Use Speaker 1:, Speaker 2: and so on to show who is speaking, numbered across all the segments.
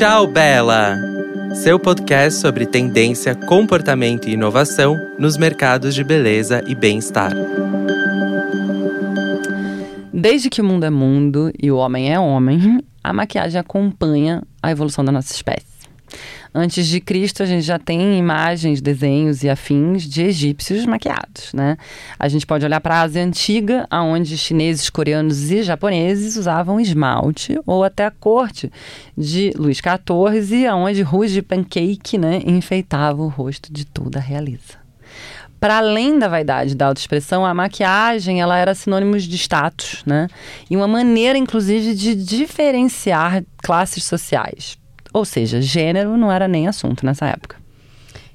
Speaker 1: Tchau, Bela! Seu podcast sobre tendência, comportamento e inovação nos mercados de beleza e bem-estar.
Speaker 2: Desde que o mundo é mundo e o homem é homem, a maquiagem acompanha a evolução da nossa espécie. Antes de Cristo, a gente já tem imagens, desenhos e afins de egípcios maquiados, né? A gente pode olhar para a Ásia Antiga, onde chineses, coreanos e japoneses usavam esmalte, ou até a corte de Luís XIV, onde ruas de pancake, né, enfeitava o rosto de toda a realeza para além da vaidade da autoexpressão, a maquiagem ela era sinônimo de status, né? E uma maneira, inclusive, de diferenciar classes sociais. Ou seja, gênero não era nem assunto nessa época.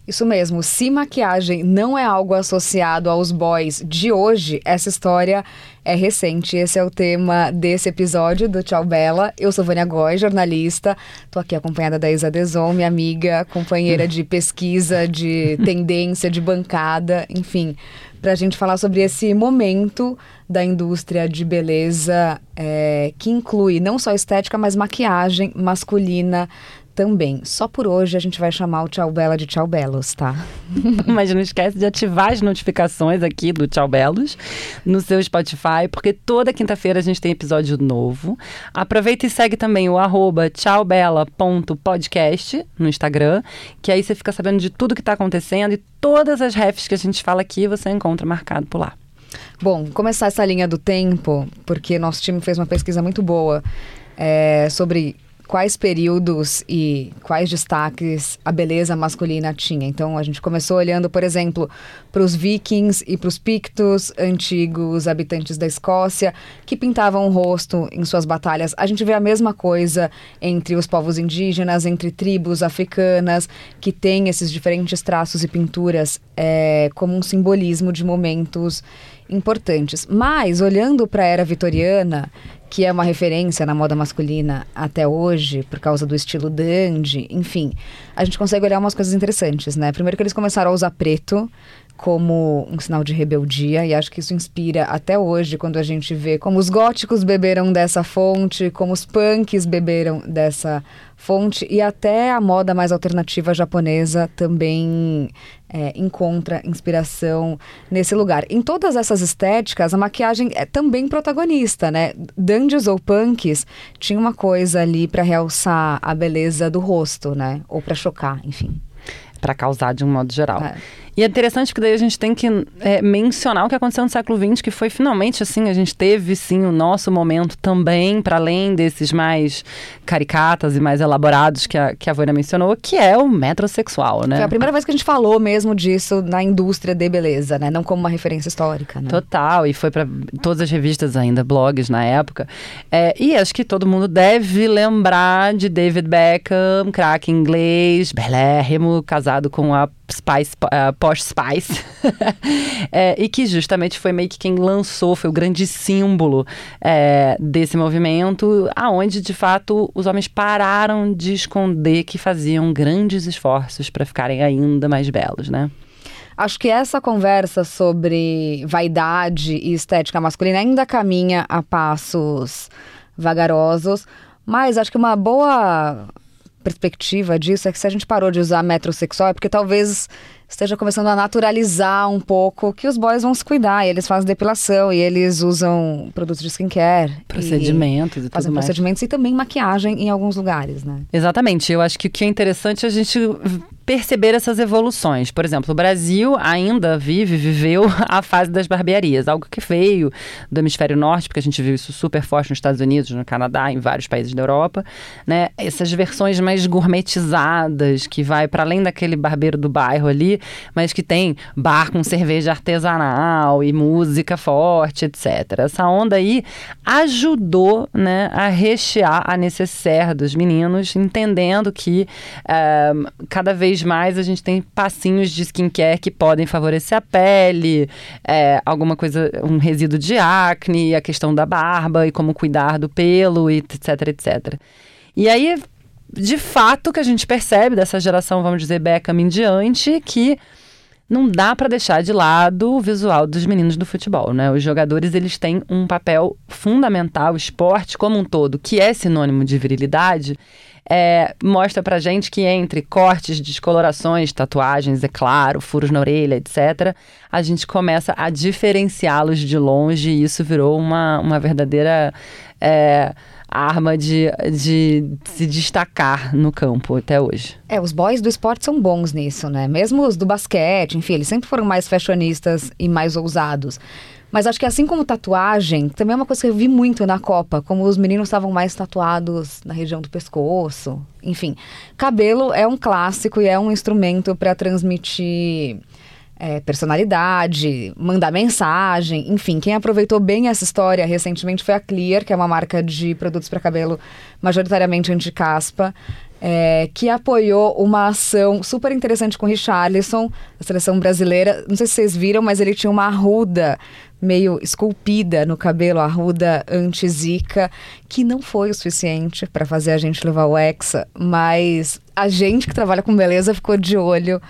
Speaker 3: Isso mesmo, se maquiagem não é algo associado aos boys de hoje, essa história é recente. Esse é o tema desse episódio do Tchau Bela. Eu sou Vânia Góes, jornalista. Tô aqui acompanhada da Isa Deson, minha amiga, companheira de pesquisa, de tendência, de bancada, enfim, para a gente falar sobre esse momento da indústria de beleza é, que inclui não só estética, mas maquiagem masculina também. Só por hoje a gente vai chamar o Tchau Bela de Tchau Belos, tá?
Speaker 2: Mas não esquece de ativar as notificações aqui do Tchau Belos no seu Spotify, porque toda quinta-feira a gente tem episódio novo. Aproveita e segue também o arroba tchaubela.podcast no Instagram, que aí você fica sabendo de tudo que está acontecendo e todas as refs que a gente fala aqui você encontra marcado por lá.
Speaker 3: Bom, começar essa linha do tempo, porque nosso time fez uma pesquisa muito boa é, sobre quais períodos e quais destaques a beleza masculina tinha. Então a gente começou olhando, por exemplo, para os vikings e para os pictos, antigos habitantes da Escócia, que pintavam o rosto em suas batalhas. A gente vê a mesma coisa entre os povos indígenas, entre tribos africanas, que têm esses diferentes traços e pinturas é, como um simbolismo de momentos importantes. Mas, olhando para a era vitoriana, que é uma referência na moda masculina até hoje, por causa do estilo dandy, enfim, a gente consegue olhar umas coisas interessantes, né? Primeiro que eles começaram a usar preto, como um sinal de rebeldia, e acho que isso inspira até hoje quando a gente vê como os góticos beberam dessa fonte, como os punks beberam dessa fonte, e até a moda mais alternativa japonesa também é, encontra inspiração nesse lugar. Em todas essas estéticas, a maquiagem é também protagonista, né? Dandies ou punks tinha uma coisa ali para realçar a beleza do rosto, né? Ou para chocar, enfim.
Speaker 2: Para causar de um modo geral. É. E é interessante que daí a gente tem que é, mencionar o que aconteceu no século XX, que foi finalmente assim, a gente teve sim o nosso momento também, para além desses mais caricatas e mais elaborados que a, que a Vânia mencionou, que é o metrosexual, né?
Speaker 3: Foi a primeira vez que a gente falou mesmo disso na indústria de beleza, né? Não como uma referência histórica, né?
Speaker 2: Total, e foi para todas as revistas ainda, blogs na época. É, e acho que todo mundo deve lembrar de David Beckham, craque inglês, belérrimo, casado com a Spice, uh, Posh Spice, é, e que justamente foi meio que quem lançou, foi o grande símbolo é, desse movimento, aonde de fato os homens pararam de esconder que faziam grandes esforços para ficarem ainda mais belos, né?
Speaker 3: Acho que essa conversa sobre vaidade e estética masculina ainda caminha a passos vagarosos, mas acho que uma boa perspectiva disso é que se a gente parou de usar metrosexual é porque talvez esteja começando a naturalizar um pouco que os boys vão se cuidar, e eles fazem depilação, e eles usam produtos de skincare.
Speaker 2: Procedimentos
Speaker 3: e,
Speaker 2: e
Speaker 3: fazem
Speaker 2: mais.
Speaker 3: procedimentos e também maquiagem em alguns lugares, né?
Speaker 2: Exatamente. Eu acho que o que é interessante é a gente perceber essas evoluções. Por exemplo, o Brasil ainda vive, viveu a fase das barbearias, algo que veio do hemisfério norte, porque a gente viu isso super forte nos Estados Unidos, no Canadá, em vários países da Europa, né? Essas versões mais gourmetizadas, que vai para além daquele barbeiro do bairro ali, mas que tem bar com cerveja artesanal e música forte, etc. Essa onda aí ajudou, né, a rechear a necessaire dos meninos, entendendo que uh, cada vez vez mais a gente tem passinhos de skincare que podem favorecer a pele, é, alguma coisa, um resíduo de acne, a questão da barba e como cuidar do pelo, etc, etc. E aí, de fato, que a gente percebe dessa geração, vamos dizer, Beckham em diante, que não dá para deixar de lado o visual dos meninos do futebol, né? Os jogadores eles têm um papel fundamental, o esporte como um todo, que é sinônimo de virilidade, é, mostra pra gente que entre cortes, descolorações, tatuagens, é claro, furos na orelha, etc., a gente começa a diferenciá-los de longe e isso virou uma, uma verdadeira. É, arma de, de se destacar no campo até hoje.
Speaker 3: É, os boys do esporte são bons nisso, né? Mesmo os do basquete, enfim, eles sempre foram mais fashionistas e mais ousados. Mas acho que assim como tatuagem, também é uma coisa que eu vi muito na Copa, como os meninos estavam mais tatuados na região do pescoço. Enfim, cabelo é um clássico e é um instrumento para transmitir é, personalidade, mandar mensagem, enfim. Quem aproveitou bem essa história recentemente foi a Clear, que é uma marca de produtos para cabelo majoritariamente anti-caspa. É, que apoiou uma ação super interessante com o Richarlison, a seleção brasileira. Não sei se vocês viram, mas ele tinha uma arruda meio esculpida no cabelo, arruda anti-zika, que não foi o suficiente para fazer a gente levar o Hexa, mas a gente que trabalha com beleza ficou de olho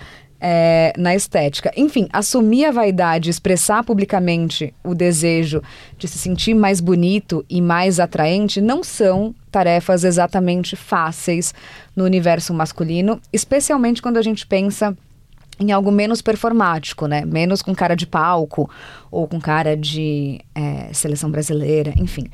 Speaker 3: é, na estética. Enfim, assumir a vaidade, expressar publicamente o desejo de se sentir mais bonito e mais atraente não são tarefas exatamente fáceis no universo masculino, especialmente quando a gente pensa em algo menos performático, né? Menos com cara de palco ou com cara de é, seleção brasileira, enfim.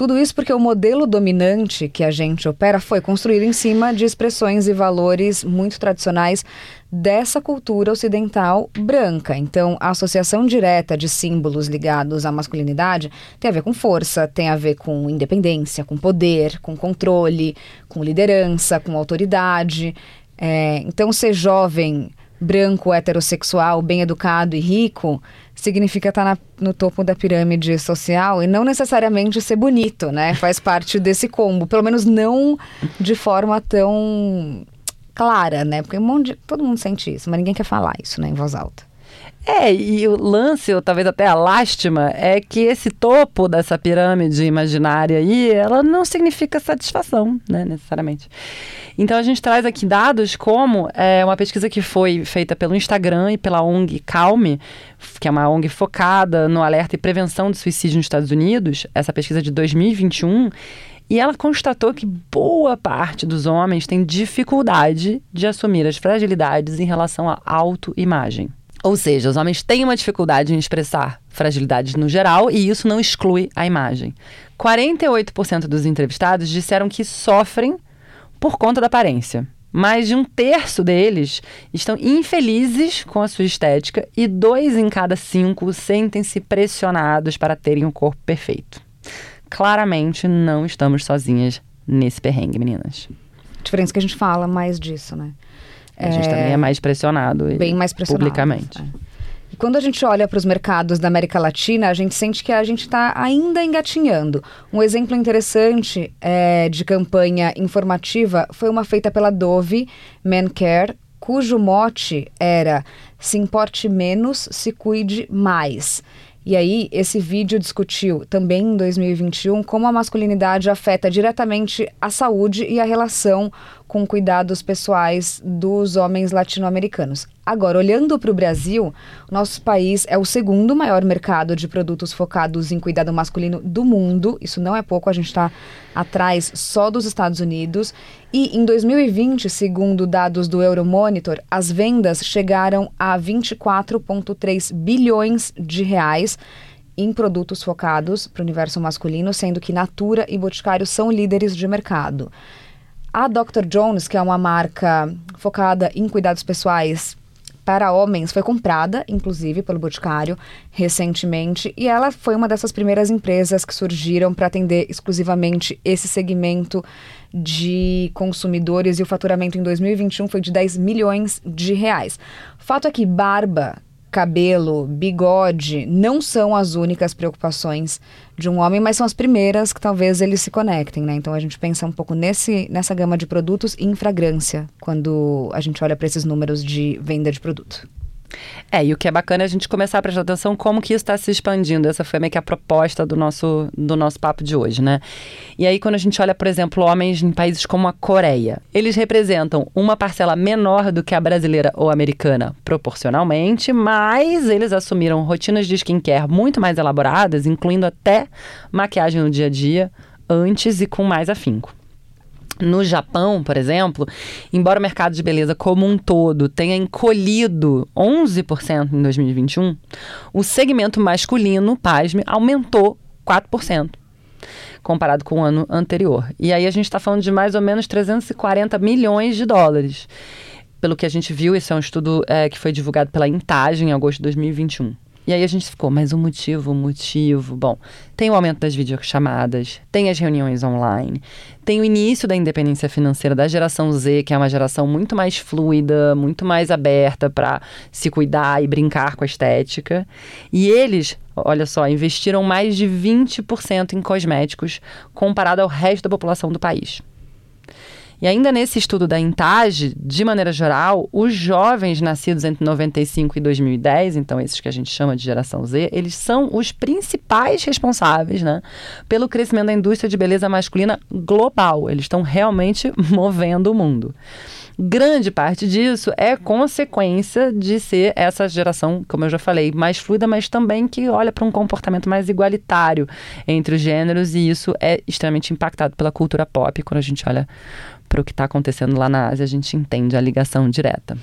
Speaker 3: Tudo isso porque o modelo dominante que a gente opera foi construído em cima de expressões e valores muito tradicionais dessa cultura ocidental branca. Então, a associação direta de símbolos ligados à masculinidade tem a ver com força, tem a ver com independência, com poder, com controle, com liderança, com autoridade. É, então, ser jovem branco, heterossexual, bem educado e rico, significa estar na, no topo da pirâmide social e não necessariamente ser bonito, né? Faz parte desse combo, pelo menos não de forma tão clara, né? Porque um monte de, todo mundo sente isso, mas ninguém quer falar isso, né, em voz alta.
Speaker 2: É, e o lance, ou talvez até a lástima, é que esse topo dessa pirâmide imaginária aí, ela não significa satisfação, né, necessariamente. Então a gente traz aqui dados como é, uma pesquisa que foi feita pelo Instagram e pela ONG Calme, que é uma ONG focada no alerta e prevenção do suicídio nos Estados Unidos, essa pesquisa de 2021, e ela constatou que boa parte dos homens tem dificuldade de assumir as fragilidades em relação à autoimagem. Ou seja, os homens têm uma dificuldade em expressar fragilidades no geral e isso não exclui a imagem. 48% dos entrevistados disseram que sofrem por conta da aparência. Mais de um terço deles estão infelizes com a sua estética e dois em cada cinco sentem-se pressionados para terem um corpo perfeito. Claramente não estamos sozinhas nesse perrengue, meninas.
Speaker 3: A diferença é que a gente fala mais disso, né?
Speaker 2: A gente também é mais pressionado.
Speaker 3: Bem mais pressionado.
Speaker 2: Publicamente.
Speaker 3: É. E quando a gente olha para os mercados da América Latina, a gente sente que a gente está ainda engatinhando. Um exemplo interessante é, de campanha informativa foi uma feita pela Dove Men Care, cujo mote era se importe menos, se cuide mais. E aí, esse vídeo discutiu também em 2021 como a masculinidade afeta diretamente a saúde e a relação com cuidados pessoais dos homens latino-americanos. Agora, olhando para o Brasil, nosso país é o segundo maior mercado de produtos focados em cuidado masculino do mundo. Isso não é pouco, a gente está atrás só dos Estados Unidos. E em 2020, segundo dados do Euromonitor, as vendas chegaram a 24,3 bilhões de reais em produtos focados para o universo masculino, sendo que Natura e Boticário são líderes de mercado. A Dr. Jones, que é uma marca focada em cuidados pessoais para homens, foi comprada, inclusive, pelo Boticário recentemente, e ela foi uma dessas primeiras empresas que surgiram para atender exclusivamente esse segmento de consumidores e o faturamento em 2021 foi de 10 milhões de reais. Fato é que barba, cabelo, bigode não são as únicas preocupações de um homem, mas são as primeiras que talvez eles se conectem, né? Então a gente pensa um pouco nesse, nessa gama de produtos e em fragrância quando a gente olha para esses números de venda de produto.
Speaker 2: É, e o que é bacana é a gente começar a prestar atenção como que isso está se expandindo. Essa foi meio que a proposta do nosso, do nosso papo de hoje, né? E aí, quando a gente olha, por exemplo, homens em países como a Coreia, eles representam uma parcela menor do que a brasileira ou americana, proporcionalmente, mas eles assumiram rotinas de skincare muito mais elaboradas, incluindo até maquiagem no dia a dia, antes e com mais afinco. No Japão, por exemplo, embora o mercado de beleza como um todo tenha encolhido 11% em 2021, o segmento masculino, pasme, aumentou 4% comparado com o ano anterior. E aí a gente está falando de mais ou menos 340 milhões de dólares. Pelo que a gente viu, esse é um estudo é, que foi divulgado pela Intagem em agosto de 2021. E aí a gente ficou, mas o motivo, o motivo. Bom, tem o aumento das videochamadas, tem as reuniões online, tem o início da independência financeira da geração Z, que é uma geração muito mais fluida, muito mais aberta para se cuidar e brincar com a estética. E eles, olha só, investiram mais de 20% em cosméticos comparado ao resto da população do país. E ainda nesse estudo da Intage, de maneira geral, os jovens nascidos entre 95 e 2010, então esses que a gente chama de geração Z, eles são os principais responsáveis né, pelo crescimento da indústria de beleza masculina global. Eles estão realmente movendo o mundo grande parte disso é consequência de ser essa geração, como eu já falei, mais fluida, mas também que olha para um comportamento mais igualitário entre os gêneros, e isso é extremamente impactado pela cultura pop quando a gente olha para o que está acontecendo lá na Ásia, a gente entende a ligação direta.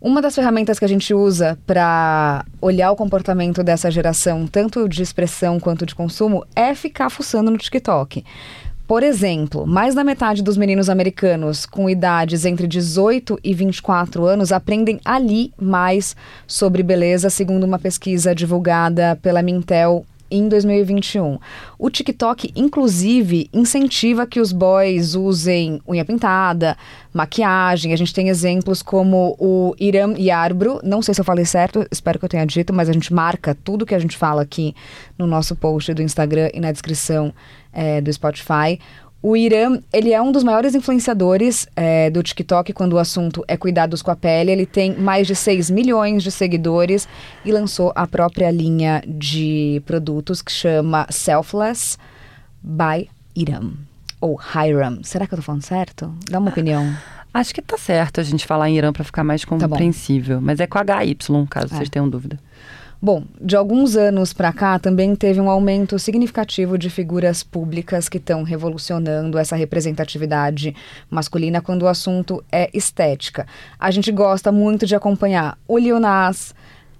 Speaker 3: Uma das ferramentas que a gente usa para olhar o comportamento dessa geração, tanto de expressão quanto de consumo, é ficar fuçando no TikTok. Por exemplo, mais da metade dos meninos americanos com idades entre 18 e 24 anos aprendem ali mais sobre beleza, segundo uma pesquisa divulgada pela Mintel em 2021. O TikTok, inclusive, incentiva que os boys usem unha pintada, maquiagem. A gente tem exemplos como o Iram Yarbro, não sei se eu falei certo, espero que eu tenha dito, mas a gente marca tudo que a gente fala aqui no nosso post do Instagram e na descrição é, do Spotify. O Irã, ele é um dos maiores influenciadores é, do TikTok quando o assunto é cuidados com a pele. Ele tem mais de 6 milhões de seguidores e lançou a própria linha de produtos que chama Selfless by Iram. Ou Hiram. Será que eu tô falando certo? Dá uma opinião.
Speaker 2: Acho que tá certo a gente falar em Irã para ficar mais compreensível. Tá mas é com HY, caso é. vocês tenham dúvida.
Speaker 3: Bom, de alguns anos para cá também teve um aumento significativo de figuras públicas que estão revolucionando essa representatividade masculina quando o assunto é estética. A gente gosta muito de acompanhar o Lil Nas,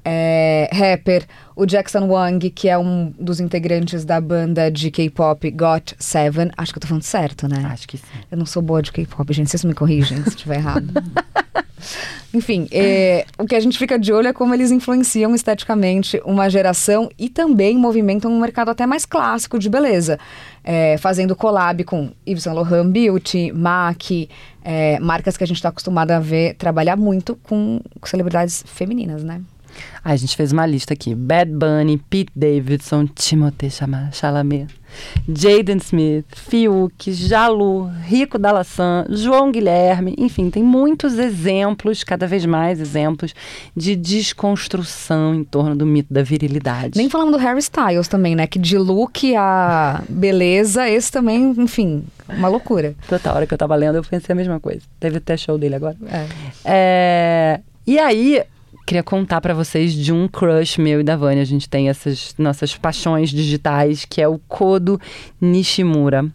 Speaker 3: é, rapper, o Jackson Wang, que é um dos integrantes da banda de K-pop Got Seven. Acho que eu tô falando certo, né?
Speaker 2: Acho que sim.
Speaker 3: Eu não sou boa de K-pop, gente. Vocês me corrigem se estiver errado. Enfim, é, o que a gente fica de olho é como eles influenciam esteticamente uma geração e também movimentam um mercado até mais clássico de beleza. É, fazendo collab com Yves Saint Laurent Beauty, MAC, é, marcas que a gente está acostumado a ver trabalhar muito com celebridades femininas, né?
Speaker 2: A gente fez uma lista aqui. Bad Bunny, Pete Davidson, Timothée Chalamet, Jaden Smith, Fiuk, Jalu, Rico Dalassan, João Guilherme, enfim, tem muitos exemplos, cada vez mais exemplos, de desconstrução em torno do mito da virilidade.
Speaker 3: Nem falando do Harry Styles também, né? Que de look a beleza, esse também, enfim, uma loucura.
Speaker 2: Total, a hora que eu tava lendo, eu pensei a mesma coisa. Teve até show dele agora. É. é... E aí, queria contar para vocês de um crush meu e da Vânia. A gente tem essas nossas paixões digitais, que é o Kodo Nishimura.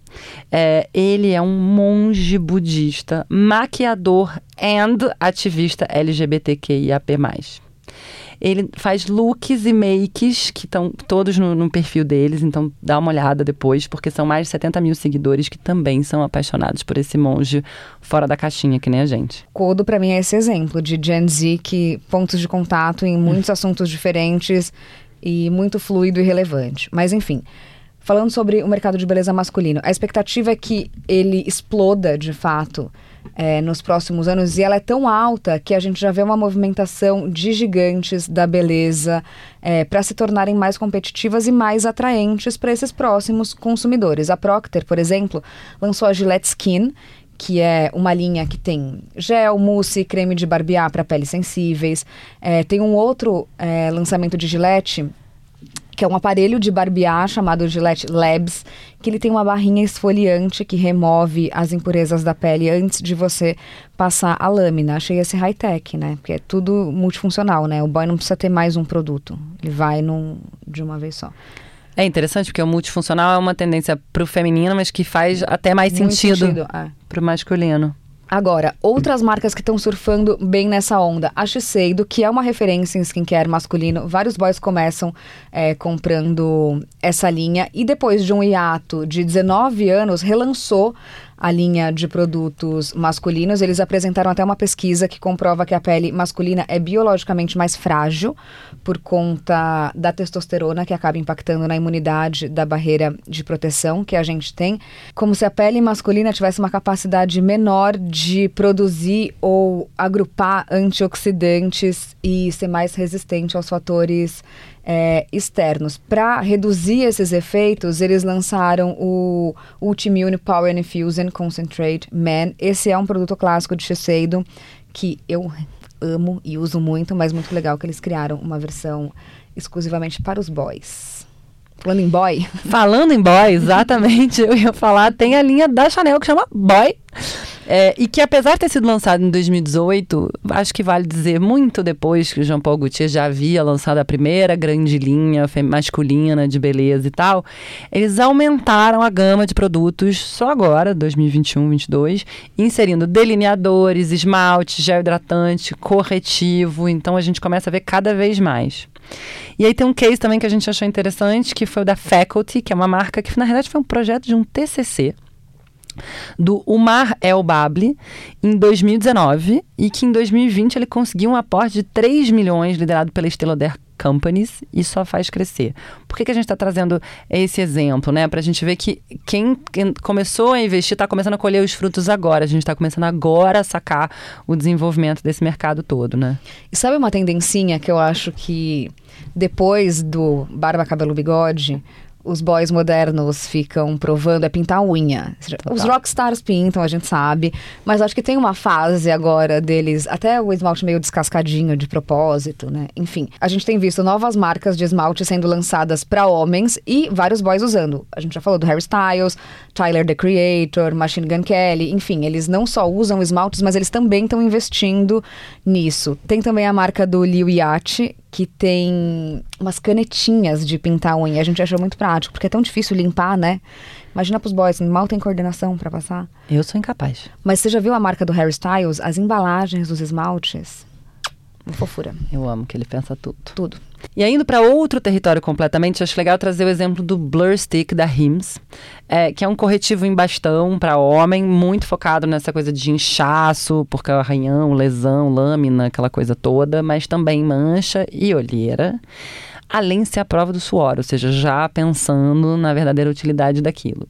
Speaker 2: É, ele é um monge budista, maquiador and ativista LGBTQIAP+. Ele faz looks e makes que estão todos no, no, perfil deles, então dá uma olhada depois, porque são mais de 70 mil seguidores que também são apaixonados por esse monge fora da caixinha, que nem a gente.
Speaker 3: Codo, para mim, é esse exemplo de Gen Z que pontos de contato em muitos assuntos diferentes e muito fluido e relevante. Mas, enfim. Falando sobre o mercado de beleza masculino, a expectativa é que ele exploda de fato é, nos próximos anos e ela é tão alta que a gente já vê uma movimentação de gigantes da beleza é, para se tornarem mais competitivas e mais atraentes para esses próximos consumidores. A Procter, por exemplo, lançou a Gillette Skin, que é uma linha que tem gel, mousse, creme de barbear para peles sensíveis. É, tem um outro é, lançamento de Gillette que é um aparelho de barbear chamado Gillette Labs, que ele tem uma barrinha esfoliante que remove as impurezas da pele antes de você passar a lâmina. Achei esse high-tech, né? Porque é tudo multifuncional, né? O boy não precisa ter mais um produto. Ele vai num, de uma vez só.
Speaker 2: É interessante porque o multifuncional é uma tendência pro feminino, mas que faz até mais
Speaker 3: Muito
Speaker 2: sentido,
Speaker 3: sentido, é.
Speaker 2: pro masculino.
Speaker 3: Agora, outras marcas que estão surfando bem nessa onda. A Shiseido, que é uma referência em skincare masculino. Vários boys começam é, comprando essa linha. E depois de um hiato de 19 anos, relançou a linha de produtos masculinos. Eles apresentaram até uma pesquisa que comprova que a pele masculina é biologicamente mais frágil por conta da testosterona que acaba impactando na imunidade da barreira de proteção que a gente tem, como se a pele masculina tivesse uma capacidade menor de produzir ou agrupar antioxidantes e ser mais resistente aos fatores é, externos. Para reduzir esses efeitos, eles lançaram o Ultimune Power Infusion Concentrate Man. Esse é um produto clássico de Shiseido que eu amo e uso muito, mas muito legal que eles criaram uma versão exclusivamente para os boys. Falando em boy,
Speaker 2: Falando em boy, exatamente, eu ia falar, tem a linha da Chanel que chama Boy. É, e que apesar de ter sido lançado em 2018, acho que vale dizer muito depois que o Jean Paul Gaultier já havia lançado a primeira grande linha masculina de beleza e tal, eles aumentaram a gama de produtos só agora, 2021, 22, inserindo delineadores, esmalte, gel hidratante, corretivo, então a gente começa a ver cada vez mais. E aí tem um case também que a gente achou interessante, que foi o da Faculty, que é uma marca que na verdade foi um projeto de um TCC do Umar El Babli em 2019 e que em 2020 ele conseguiu um aporte de 3 milhões liderado pela Estée Lauder Companies e só faz crescer. Por que, que a gente está trazendo esse exemplo, né? Para a gente ver que quem, quem começou a investir está começando a colher os frutos agora. A gente está começando agora a sacar o desenvolvimento desse mercado todo, né?
Speaker 3: E sabe uma tendencinha que eu acho que depois do barba, cabelo, bigode, os boys modernos ficam provando é pintar a unha. Seja, Os rockstars pintam, a gente sabe, mas acho que tem uma fase agora deles, até o esmalte meio descascadinho de propósito, né? Enfim, a gente tem visto novas marcas de esmalte sendo lançadas para homens e vários boys usando. A gente já falou do Harry Styles, Tyler the Creator, Machine Gun Kelly, enfim, eles não só usam esmaltes, mas eles também estão investindo nisso. Tem também a marca do Liu Yachty, que tem umas canetinhas de pintar a unha. A gente achou muito prático, porque é tão difícil limpar, né? Imagina pros boys, mal tem coordenação para passar.
Speaker 2: Eu sou incapaz.
Speaker 3: Mas você já viu a marca do Harry Styles? As embalagens dos esmaltes? Uma fofura.
Speaker 2: Eu amo que ele pensa tudo.
Speaker 3: Tudo.
Speaker 2: E indo para outro território completamente, acho legal trazer o exemplo do Blur Stick da Hims, é, que é um corretivo em bastão para homem, muito focado nessa coisa de inchaço, porque arranhão, lesão, lâmina, aquela coisa toda, mas também mancha e olheira. Além de ser a prova do suor, ou seja, já pensando na verdadeira utilidade daquilo.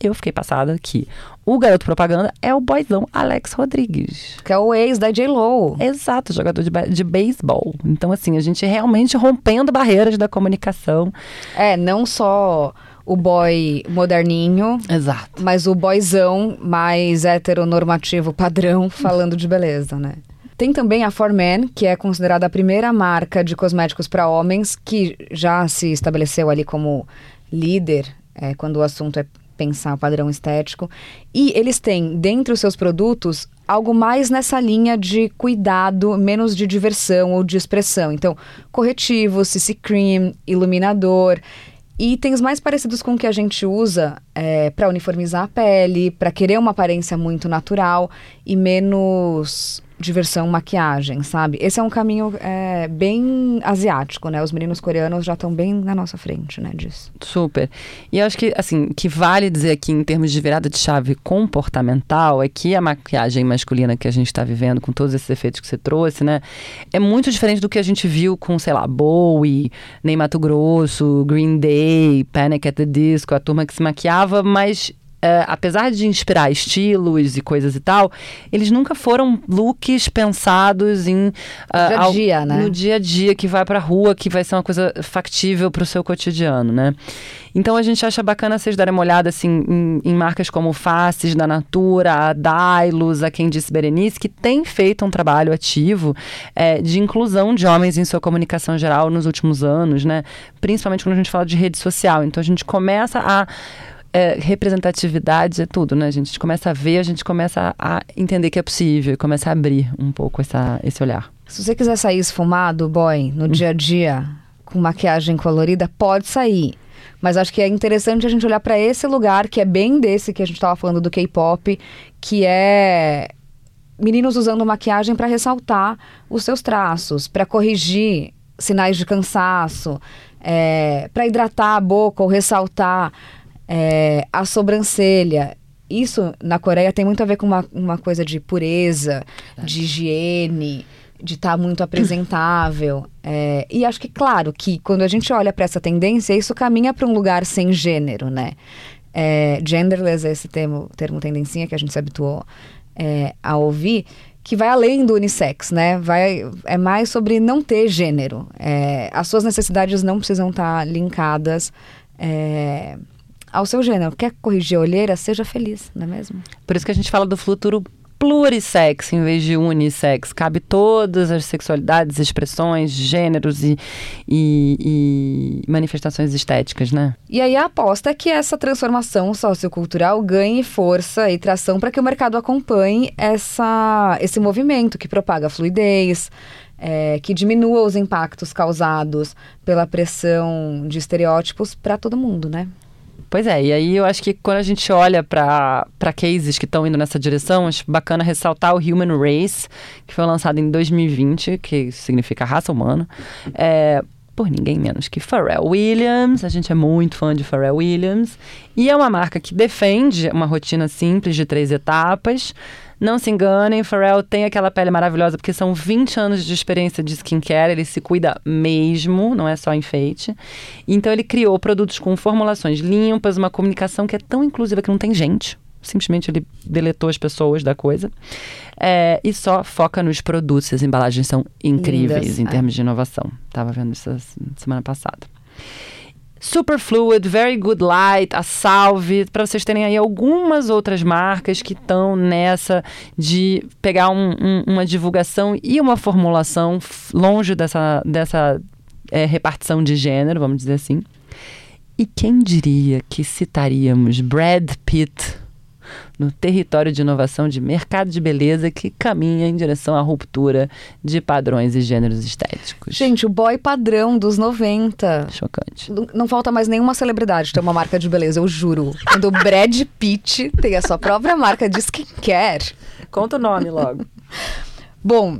Speaker 2: Eu fiquei passada que o garoto propaganda é o boyzão Alex Rodrigues.
Speaker 3: Que é o ex da J-Lo.
Speaker 2: Exato, jogador de, de beisebol. Então, assim, a gente realmente rompendo barreiras da comunicação.
Speaker 3: É, não só o boy moderninho,
Speaker 2: Exato.
Speaker 3: mas o boyzão mais heteronormativo padrão falando de beleza, né? Tem também a For Men, que é considerada a primeira marca de cosméticos para homens, que já se estabeleceu ali como líder é, quando o assunto é pensar o padrão estético. E eles têm, dentre os seus produtos, algo mais nessa linha de cuidado, menos de diversão ou de expressão. Então, corretivo, CC Cream, iluminador. Itens mais parecidos com o que a gente usa é, para uniformizar a pele, para querer uma aparência muito natural e menos diversão, maquiagem, sabe? Esse é um caminho é, bem asiático, né? Os meninos coreanos já estão bem na nossa frente, né, disso.
Speaker 2: Super. E eu acho que, assim, que vale dizer aqui em termos de virada de chave comportamental é que a maquiagem masculina que a gente está vivendo, com todos esses efeitos que você trouxe, né, é muito diferente do que a gente viu com, sei lá, Bowie, Ney Mato Grosso, Green Day, Panic at the Disco, a turma que se maquiava, mas é, apesar de inspirar estilos e coisas e tal, eles nunca foram looks pensados em ah,
Speaker 3: dia a
Speaker 2: al-
Speaker 3: dia, né?
Speaker 2: no dia a dia que vai pra rua, que vai ser uma coisa factível pro seu cotidiano, né? Então a gente acha bacana vocês darem uma olhada assim em, em marcas como Faces da Natura, a Dailos, a Quem Disse Berenice, que tem feito um trabalho ativo é, de inclusão de homens em sua comunicação geral nos últimos anos, né? Principalmente quando a gente fala de rede social. Então a gente começa a é, representatividade é tudo, né? A gente começa a ver, a gente começa a entender que é possível, começa a abrir um pouco essa, esse olhar.
Speaker 3: Se você quiser sair esfumado, boy, no dia a dia, com maquiagem colorida, pode sair. Mas acho que é interessante a gente olhar para esse lugar que é bem desse que a gente estava falando do K-pop, que é meninos usando maquiagem para ressaltar os seus traços, para corrigir sinais de cansaço, é, para hidratar a boca ou ressaltar é, a sobrancelha. Isso na Coreia tem muito a ver com uma, uma coisa de pureza, de higiene, de estar tá muito apresentável. É, e acho que, claro, que quando a gente olha para essa tendência, isso caminha para um lugar sem gênero, né? É, genderless é esse termo, termo tendencinha que a gente se habituou é, a ouvir, que vai além do unissex, né? Vai, é mais sobre não ter gênero. É, as suas necessidades não precisam estar tá linkadas é, ao seu gênero. Quer corrigir a olheira? Seja feliz, não é mesmo?
Speaker 2: Por isso que a gente fala do futuro plurissex em vez de unissex. Cabe todas as sexualidades, expressões, gêneros e, e, e, manifestações estéticas, né?
Speaker 3: E aí a aposta é que essa transformação sociocultural ganhe força e tração para que o mercado acompanhe essa, esse movimento que propaga a fluidez, é, que diminua os impactos causados pela pressão de estereótipos para todo mundo, né?
Speaker 2: Pois é, e aí eu acho que quando a gente olha para cases que estão indo nessa direção, acho bacana ressaltar o Human Race, que foi lançado em 2020, que significa raça humana, é, por ninguém menos que Pharrell Williams. A gente é muito fã de Pharrell Williams. E é uma marca que defende uma rotina simples de três etapas não se enganem, Pharrell tem aquela pele maravilhosa porque são 20 anos de experiência de skincare, ele se cuida mesmo, não é só enfeite. Então ele criou produtos com formulações limpas, uma comunicação que é tão inclusiva que não tem gente. Simplesmente ele deletou as pessoas da coisa. É, e só foca nos produtos. As embalagens são incríveis Lindas. em é. termos de inovação. Estava vendo isso semana passada. Superfluid, Very Good Light, a Salve, para vocês terem aí algumas outras marcas que estão nessa de pegar um, um, uma divulgação e uma formulação longe dessa, dessa é, repartição de gênero, vamos dizer assim. E quem diria que citaríamos Brad Pitt no território de inovação de mercado de beleza que caminha em direção à ruptura de padrões e gêneros estéticos.
Speaker 3: Gente, o boy padrão dos 90.
Speaker 2: Chocante.
Speaker 3: Não, não falta mais nenhuma celebridade ter uma marca de beleza, eu juro. Quando o Brad Pitt tem a sua própria marca de skincare.
Speaker 2: Conta o nome logo.
Speaker 3: Bom,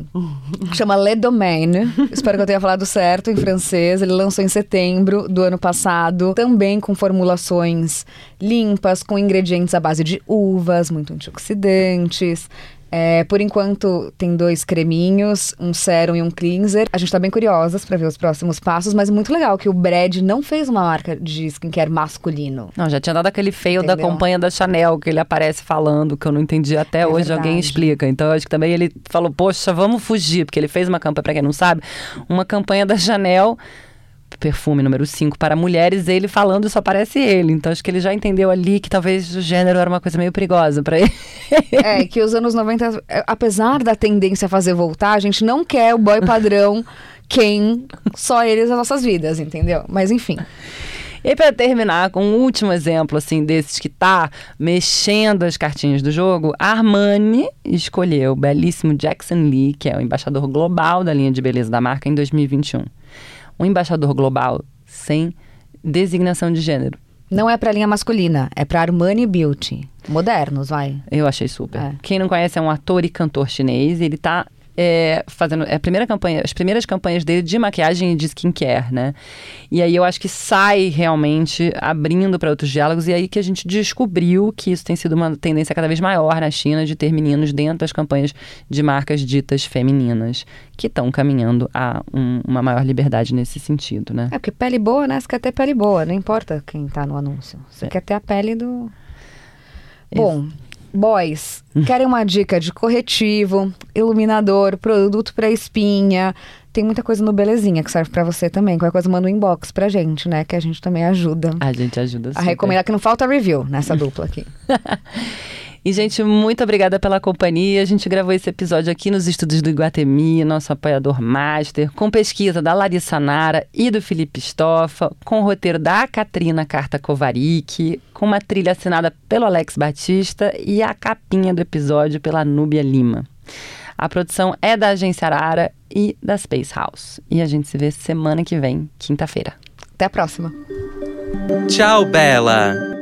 Speaker 3: chama Le Domaine. Espero que eu tenha falado certo em francês. Ele lançou em setembro do ano passado, também com formulações limpas, com ingredientes à base de uvas, muito antioxidantes. É, por enquanto, tem dois creminhos, um sérum e um cleanser. A gente tá bem curiosas para ver os próximos passos, mas muito legal que o Brad não fez uma marca de skincare masculino.
Speaker 2: Não, já tinha dado aquele feio da campanha da Chanel, que ele aparece falando, que eu não entendi até é hoje, verdade. alguém explica. Então, acho que também ele falou, poxa, vamos fugir, porque ele fez uma campanha, para quem não sabe, uma campanha da Chanel perfume número 5 para mulheres, ele falando só aparece ele. Então acho que ele já entendeu ali que talvez o gênero era uma coisa meio perigosa para ele.
Speaker 3: É, que os anos 90, é, apesar da tendência a fazer voltar, a gente não quer o boy padrão quem só eles nas nossas vidas, entendeu? Mas enfim.
Speaker 2: E para terminar com um último exemplo assim desses que tá mexendo as cartinhas do jogo, a Armani escolheu o belíssimo Jackson Lee, que é o embaixador global da linha de beleza da marca em 2021 um embaixador global sem designação de gênero.
Speaker 3: Não é para linha masculina, é para Armani Beauty. Modernos, vai.
Speaker 2: Eu achei super. É. Quem não conhece é um ator e cantor chinês. Ele está é, fazendo é a primeira campanha, as primeiras campanhas dele de maquiagem e de skincare, né? E aí eu acho que sai realmente abrindo para outros diálogos e aí que a gente descobriu que isso tem sido uma tendência cada vez maior na China de ter meninos dentro das campanhas de marcas ditas femininas que estão caminhando a um, uma maior liberdade nesse sentido, né?
Speaker 3: É porque pele boa, né? Você quer ter pele boa, não importa quem está no anúncio. Você é. quer ter a pele do Bom, Boys, querem uma dica de corretivo, iluminador, produto para espinha. Tem muita coisa no Belezinha que serve para você também. Qualquer coisa manda um inbox pra gente, né? Que a gente também ajuda.
Speaker 2: A gente ajuda
Speaker 3: super. A recomendar que não falta review nessa dupla aqui.
Speaker 2: E, gente, muito obrigada pela companhia. A gente gravou esse episódio aqui nos estúdios do Iguatemi, nosso apoiador master, com pesquisa da Larissa Nara e do Felipe Stoffa, com o roteiro da Katrina Carta Kovarik, com uma trilha assinada pelo Alex Batista e a capinha do episódio pela Núbia Lima. A produção é da Agência Arara e da Space House. E a gente se vê semana que vem, quinta-feira.
Speaker 3: Até a próxima.
Speaker 1: Tchau, Bela!